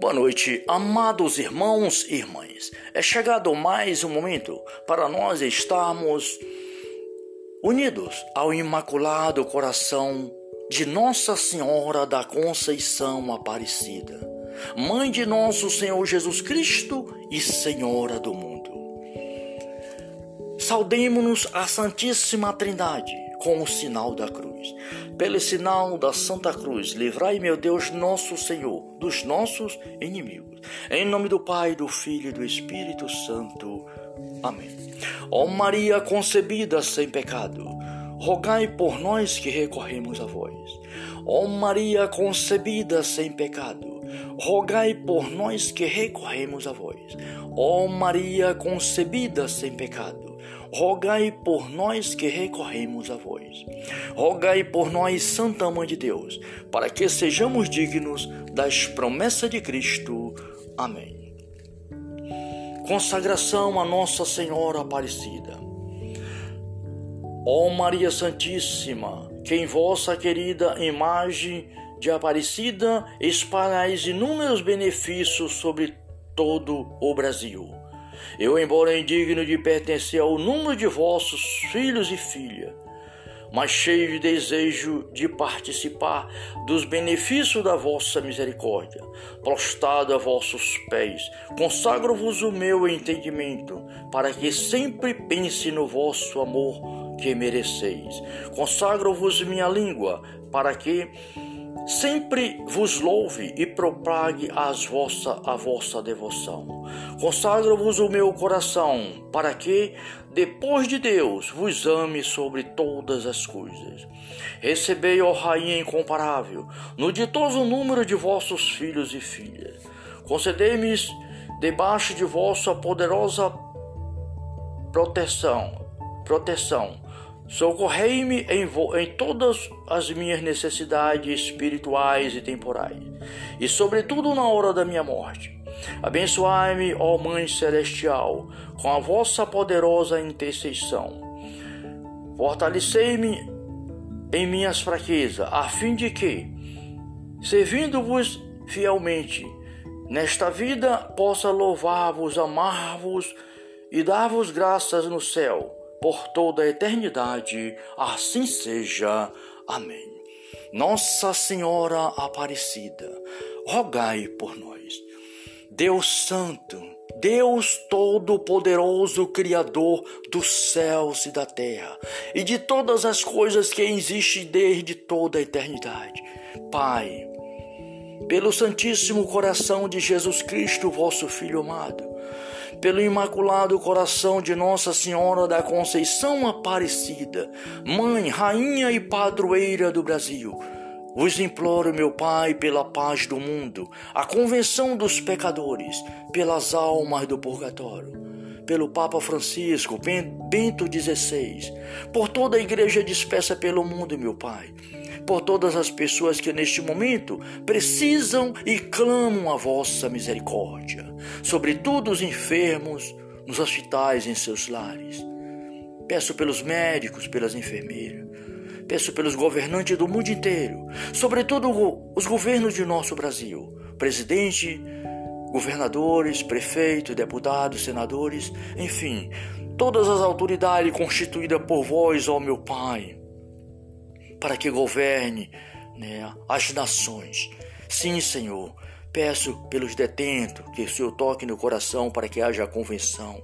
Boa noite, amados irmãos e irmãs. É chegado mais um momento para nós estarmos unidos ao Imaculado Coração de Nossa Senhora da Conceição Aparecida, Mãe de nosso Senhor Jesus Cristo e Senhora do mundo. Saudemos-nos a Santíssima Trindade com o sinal da cruz. Pelo sinal da Santa Cruz, livrai, meu Deus, nosso Senhor, dos nossos inimigos. Em nome do Pai, do Filho e do Espírito Santo. Amém. Ó Maria concebida sem pecado, rogai por nós que recorremos a vós. Ó Maria concebida sem pecado, rogai por nós que recorremos a vós. Ó Maria concebida sem pecado, rogai por nós que recorremos a vós. Rogai por nós, Santa Mãe de Deus, para que sejamos dignos das promessas de Cristo. Amém. Consagração a Nossa Senhora Aparecida. Ó Maria Santíssima, que em vossa querida imagem de Aparecida espalhais inúmeros benefícios sobre todo o Brasil eu, embora indigno de pertencer ao número de vossos filhos e filhas, mas cheio de desejo de participar dos benefícios da vossa misericórdia, prostrado a vossos pés, consagro-vos o meu entendimento, para que sempre pense no vosso amor que mereceis. Consagro-vos minha língua, para que sempre vos louve e propague as vossa, a vossa devoção. Consagro-vos o meu coração, para que, depois de Deus, vos ame sobre todas as coisas. Recebei, ó Rainha incomparável, no ditoso número de vossos filhos e filhas. Concedei-me, debaixo de vossa poderosa proteção, proteção, Socorrei-me em, em, todas as minhas necessidades espirituais e temporais, e sobretudo na hora da minha morte. Abençoai-me, ó Mãe Celestial, com a vossa poderosa intercessão. Fortalecei-me em minhas fraquezas, a fim de que, servindo-vos fielmente nesta vida, possa louvar-vos, amar-vos e dar-vos graças no céu por toda a eternidade. Assim seja. Amém. Nossa Senhora Aparecida, rogai por nós. Deus Santo, Deus Todo-Poderoso, Criador dos céus e da terra e de todas as coisas que existem desde toda a eternidade. Pai, pelo Santíssimo Coração de Jesus Cristo, vosso Filho amado, pelo Imaculado Coração de Nossa Senhora da Conceição Aparecida, Mãe, Rainha e Padroeira do Brasil, vos imploro, meu Pai, pela paz do mundo, a convenção dos pecadores, pelas almas do purgatório, pelo Papa Francisco, Bento XVI, por toda a igreja dispersa pelo mundo, meu Pai por todas as pessoas que neste momento precisam e clamam a vossa misericórdia, sobretudo os enfermos nos hospitais em seus lares. Peço pelos médicos, pelas enfermeiras, peço pelos governantes do mundo inteiro, sobretudo os governos de nosso Brasil, presidente, governadores, prefeitos, deputados, senadores, enfim, todas as autoridades constituídas por vós, ó meu Pai para que governe né, as nações. Sim, Senhor, peço pelos detentos que o Senhor toque no coração para que haja convenção.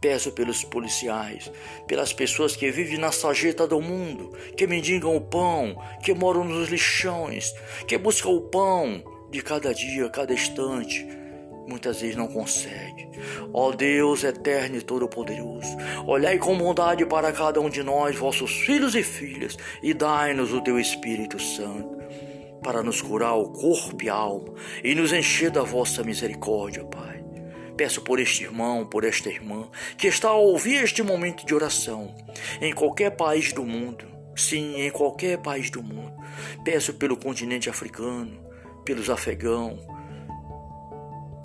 Peço pelos policiais, pelas pessoas que vivem na sarjeta do mundo, que mendigam o pão, que moram nos lixões, que buscam o pão de cada dia, cada instante muitas vezes não consegue. Ó Deus eterno e todo-poderoso, olhai com bondade para cada um de nós, vossos filhos e filhas, e dai-nos o teu Espírito Santo, para nos curar o corpo e a alma, e nos encher da vossa misericórdia, Pai. Peço por este irmão, por esta irmã, que está a ouvir este momento de oração, em qualquer país do mundo, sim, em qualquer país do mundo. Peço pelo continente africano, pelos afegãos,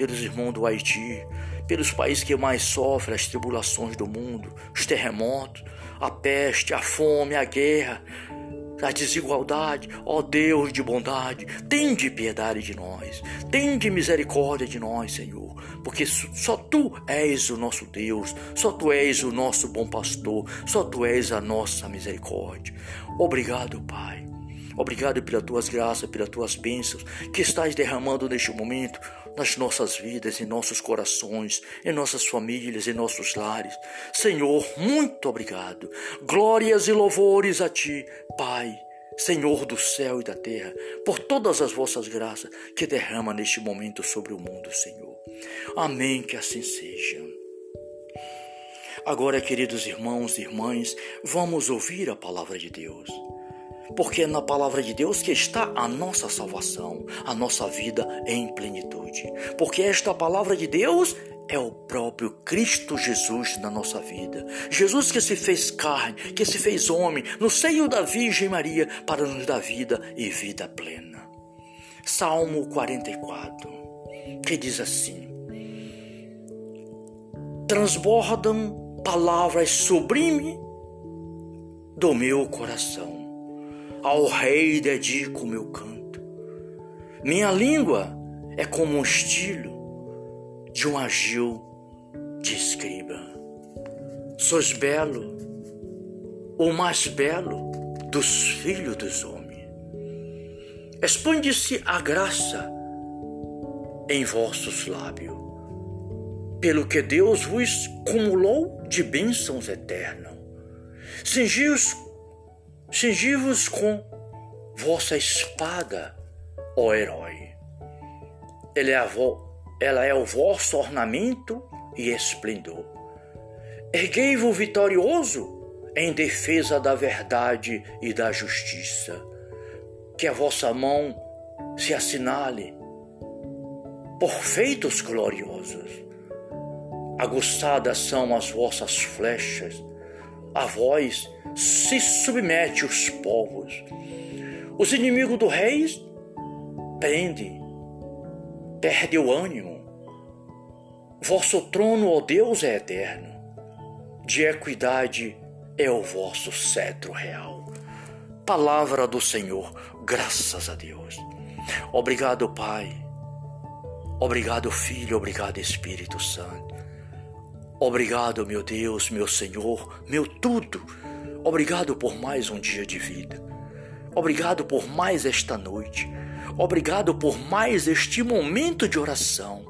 pelos irmãos do Haiti, pelos países que mais sofrem as tribulações do mundo, os terremotos, a peste, a fome, a guerra. a desigualdade, ó Deus de bondade, tende piedade de nós, tende misericórdia de nós, Senhor, porque só tu és o nosso Deus, só tu és o nosso bom pastor, só tu és a nossa misericórdia. Obrigado, Pai. Obrigado pelas tuas graças, pelas tuas bênçãos que estás derramando neste momento nas nossas vidas, em nossos corações, em nossas famílias, em nossos lares. Senhor, muito obrigado. Glórias e louvores a ti, Pai. Senhor do céu e da terra, por todas as vossas graças que derrama neste momento sobre o mundo, Senhor. Amém, que assim seja. Agora, queridos irmãos e irmãs, vamos ouvir a palavra de Deus porque é na palavra de Deus que está a nossa salvação, a nossa vida em plenitude. Porque esta palavra de Deus é o próprio Cristo Jesus na nossa vida. Jesus que se fez carne, que se fez homem, no seio da Virgem Maria, para nos dar vida e vida plena. Salmo 44, que diz assim: Transbordam palavras sublimes do meu coração ao Rei dedico meu canto. Minha língua é como um estilo de um agil de escriba. Sois belo, o mais belo dos filhos dos homens. Expande-se a graça em vossos lábios, pelo que Deus vos cumulou de bênçãos eternas. Cingios Cingi-vos com vossa espada, ó herói. Ele é vo... Ela é o vosso ornamento e esplendor. Erguei-vos vitorioso em defesa da verdade e da justiça. Que a vossa mão se assinale por feitos gloriosos. Aguçadas são as vossas flechas, a voz se submete os povos. Os inimigos do rei prende, perde o ânimo. Vosso trono, ó Deus, é eterno. De equidade é o vosso cetro real. Palavra do Senhor, graças a Deus. Obrigado, Pai. Obrigado, Filho. Obrigado, Espírito Santo. Obrigado, meu Deus, meu Senhor, meu tudo Obrigado por mais um dia de vida. Obrigado por mais esta noite. Obrigado por mais este momento de oração.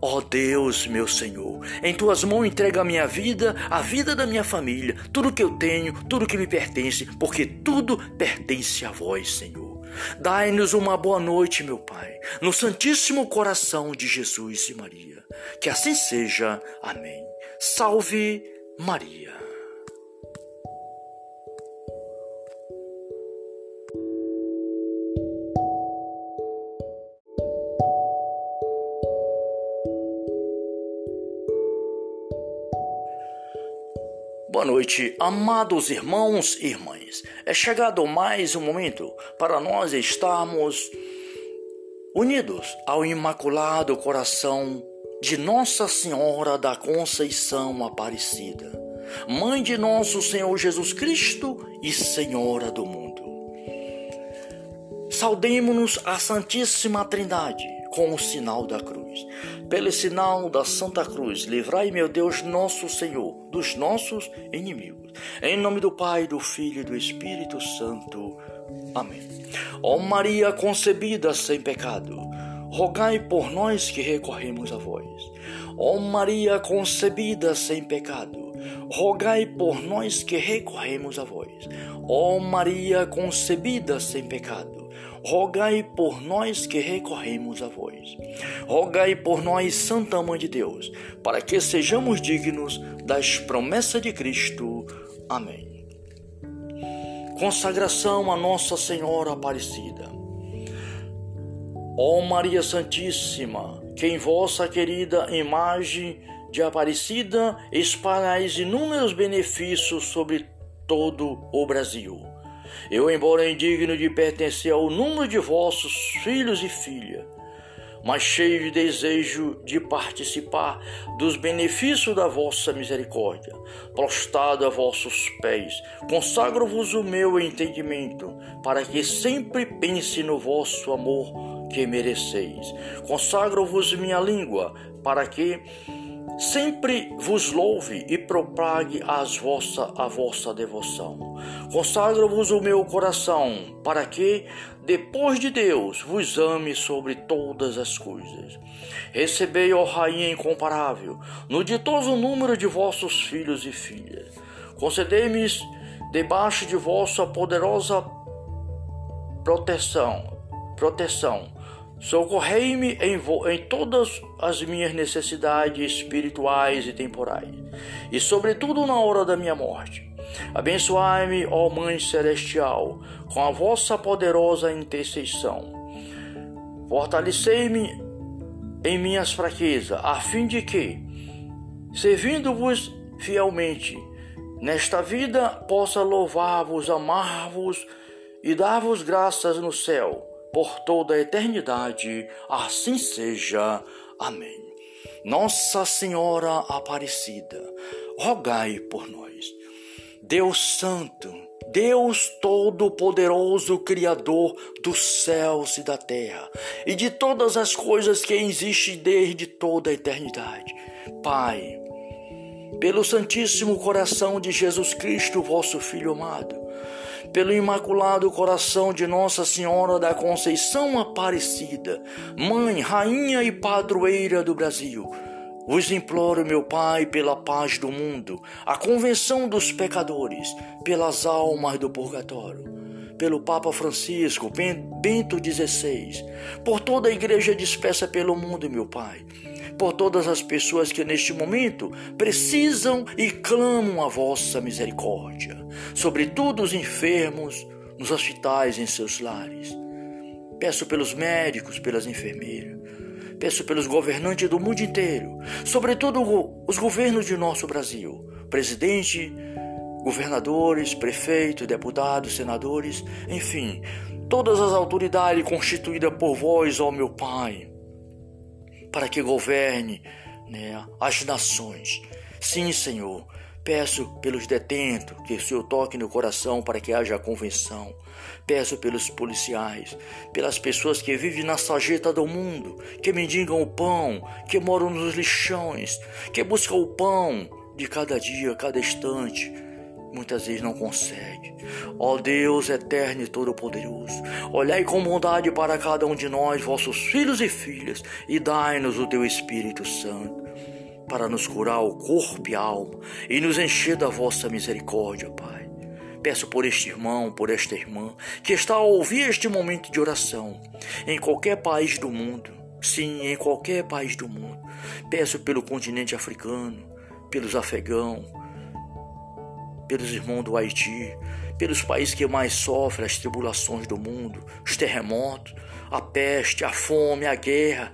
Ó oh Deus, meu Senhor, em tuas mãos entrego a minha vida, a vida da minha família, tudo que eu tenho, tudo que me pertence, porque tudo pertence a vós, Senhor. Dai-nos uma boa noite, meu Pai, no Santíssimo Coração de Jesus e Maria. Que assim seja. Amém. Salve Maria. Boa noite, amados irmãos e irmãs. É chegado mais um momento para nós estarmos unidos ao Imaculado Coração de Nossa Senhora da Conceição Aparecida, Mãe de nosso Senhor Jesus Cristo e Senhora do mundo. Saudemos-nos a Santíssima Trindade com o sinal da cruz. Pelo sinal da Santa Cruz, livrai, meu Deus, nosso Senhor, dos nossos inimigos. Em nome do Pai, do Filho e do Espírito Santo. Amém. Ó Maria concebida sem pecado, rogai por nós que recorremos a vós. Ó Maria concebida sem pecado, rogai por nós que recorremos a vós. Ó Maria concebida sem pecado, rogai por nós que recorremos a vós. Rogai por nós, Santa Mãe de Deus, para que sejamos dignos das promessas de Cristo. Amém. Consagração a Nossa Senhora Aparecida. Ó Maria Santíssima, que em vossa querida imagem de Aparecida espalhais inúmeros benefícios sobre todo o Brasil eu, embora indigno de pertencer ao número de vossos filhos e filhas, mas cheio de desejo de participar dos benefícios da vossa misericórdia. Prostrado a vossos pés, consagro-vos o meu entendimento, para que sempre pense no vosso amor que mereceis. Consagro-vos minha língua, para que sempre vos louve e propague as vossa, a vossa devoção. Consagro-vos o meu coração, para que, depois de Deus, vos ame sobre todas as coisas. Recebei, ó Rainha incomparável, no ditoso número de vossos filhos e filhas. Concedei-me, debaixo de vossa poderosa proteção, proteção, Socorrei-me em, em, todas as minhas necessidades espirituais e temporais, e sobretudo na hora da minha morte. Abençoai-me, ó Mãe Celestial, com a vossa poderosa intercessão. Fortalecei-me em minhas fraquezas, a fim de que, servindo-vos fielmente, nesta vida possa louvar-vos, amar-vos e dar-vos graças no céu por toda a eternidade. Assim seja. Amém. Nossa Senhora Aparecida, rogai por nós. Deus Santo, Deus Todo-Poderoso, Criador dos céus e da terra e de todas as coisas que existem desde toda a eternidade. Pai, pelo Santíssimo Coração de Jesus Cristo, vosso Filho amado, pelo Imaculado Coração de Nossa Senhora da Conceição Aparecida, Mãe, Rainha e Padroeira do Brasil, vos imploro, meu Pai, pela paz do mundo, a convenção dos pecadores, pelas almas do purgatório, pelo Papa Francisco, Bento XVI, por toda a igreja dispersa pelo mundo, meu Pai por todas as pessoas que neste momento precisam e clamam a vossa misericórdia, sobretudo os enfermos nos hospitais em seus lares. Peço pelos médicos, pelas enfermeiras, peço pelos governantes do mundo inteiro, sobretudo os governos de nosso Brasil, presidente, governadores, prefeitos, deputados, senadores, enfim, todas as autoridades constituídas por vós, ó meu Pai para que governe né, as nações. Sim, Senhor, peço pelos detentos que o Senhor toque no coração para que haja convenção. Peço pelos policiais, pelas pessoas que vivem na sarjeta do mundo, que mendigam o pão, que moram nos lixões, que buscam o pão de cada dia, cada instante muitas vezes não consegue. Ó Deus eterno e todo-poderoso, olhai com bondade para cada um de nós, vossos filhos e filhas, e dai-nos o teu Espírito Santo, para nos curar o corpo e a alma, e nos encher da vossa misericórdia, Pai. Peço por este irmão, por esta irmã, que está a ouvir este momento de oração, em qualquer país do mundo, sim, em qualquer país do mundo. Peço pelo continente africano, pelos afegãos, pelos irmãos do Haiti, pelos países que mais sofrem as tribulações do mundo, os terremotos, a peste, a fome, a guerra,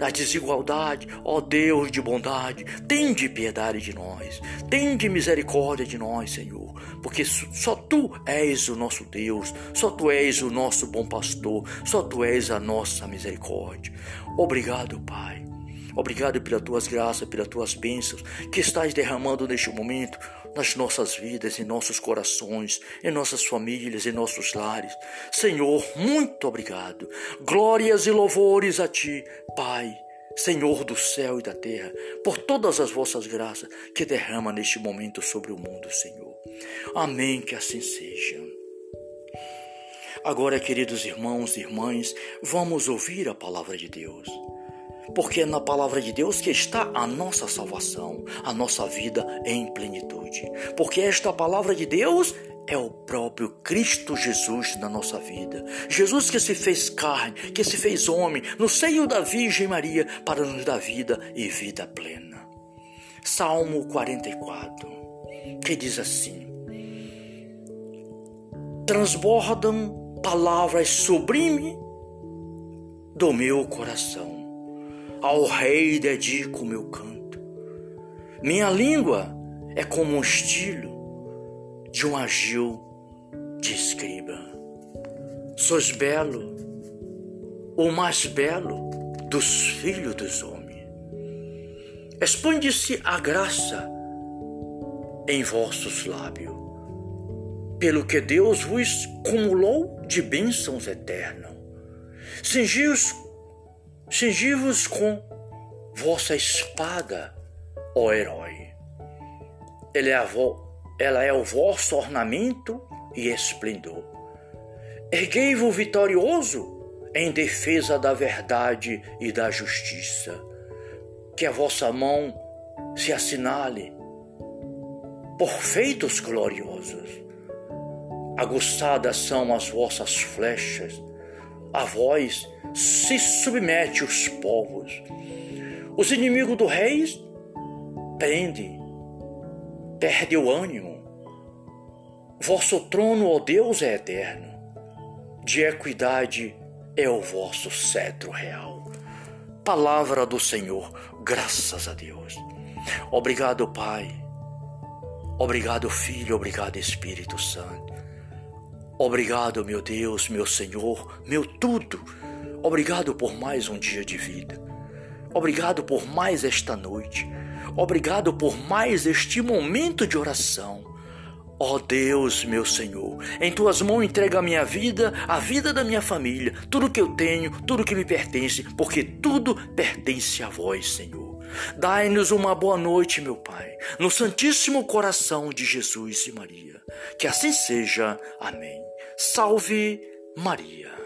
a desigualdade. Ó oh Deus de bondade, tem de piedade de nós, tem de misericórdia de nós, Senhor, porque só Tu és o nosso Deus, só Tu és o nosso bom pastor, só Tu és a nossa misericórdia. Obrigado, Pai. Obrigado pelas tuas graças, pelas tuas bênçãos que estás derramando neste momento nas nossas vidas, em nossos corações, em nossas famílias, em nossos lares. Senhor, muito obrigado. Glórias e louvores a Ti, Pai. Senhor do céu e da terra, por todas as vossas graças que derrama neste momento sobre o mundo, Senhor. Amém, que assim seja. Agora, queridos irmãos e irmãs, vamos ouvir a palavra de Deus porque é na palavra de Deus que está a nossa salvação, a nossa vida em plenitude. Porque esta palavra de Deus é o próprio Cristo Jesus na nossa vida. Jesus que se fez carne, que se fez homem, no seio da Virgem Maria, para nos dar vida e vida plena. Salmo 44, que diz assim: Transbordam palavras sublimes do meu coração ao Rei dedico meu canto. Minha língua é como um estilo de um agil de escriba. Sois belo, o mais belo dos filhos dos homens. Expande-se a graça em vossos lábios, pelo que Deus vos cumulou de bênçãos eternas. Cingi-vos cingi com vossa espada, ó herói. É ela é o vosso ornamento e esplendor. Erguei-vos vitorioso em defesa da verdade e da justiça. Que a vossa mão se assinale por feitos gloriosos. Aguçadas são as vossas flechas, a vós se submete os povos. Os inimigos do rei prende, perde o ânimo. Vosso trono, ó Deus, é eterno. De equidade é o vosso cetro real. Palavra do Senhor, graças a Deus. Obrigado, Pai. Obrigado, Filho. Obrigado, Espírito Santo. Obrigado, meu Deus, meu Senhor, meu tudo. Obrigado por mais um dia de vida. Obrigado por mais esta noite. Obrigado por mais este momento de oração. Ó oh Deus, meu Senhor, em tuas mãos entrego a minha vida, a vida da minha família, tudo que eu tenho, tudo que me pertence, porque tudo pertence a vós, Senhor. Dai-nos uma boa noite, meu Pai, no Santíssimo Coração de Jesus e Maria. Que assim seja. Amém. Salve Maria.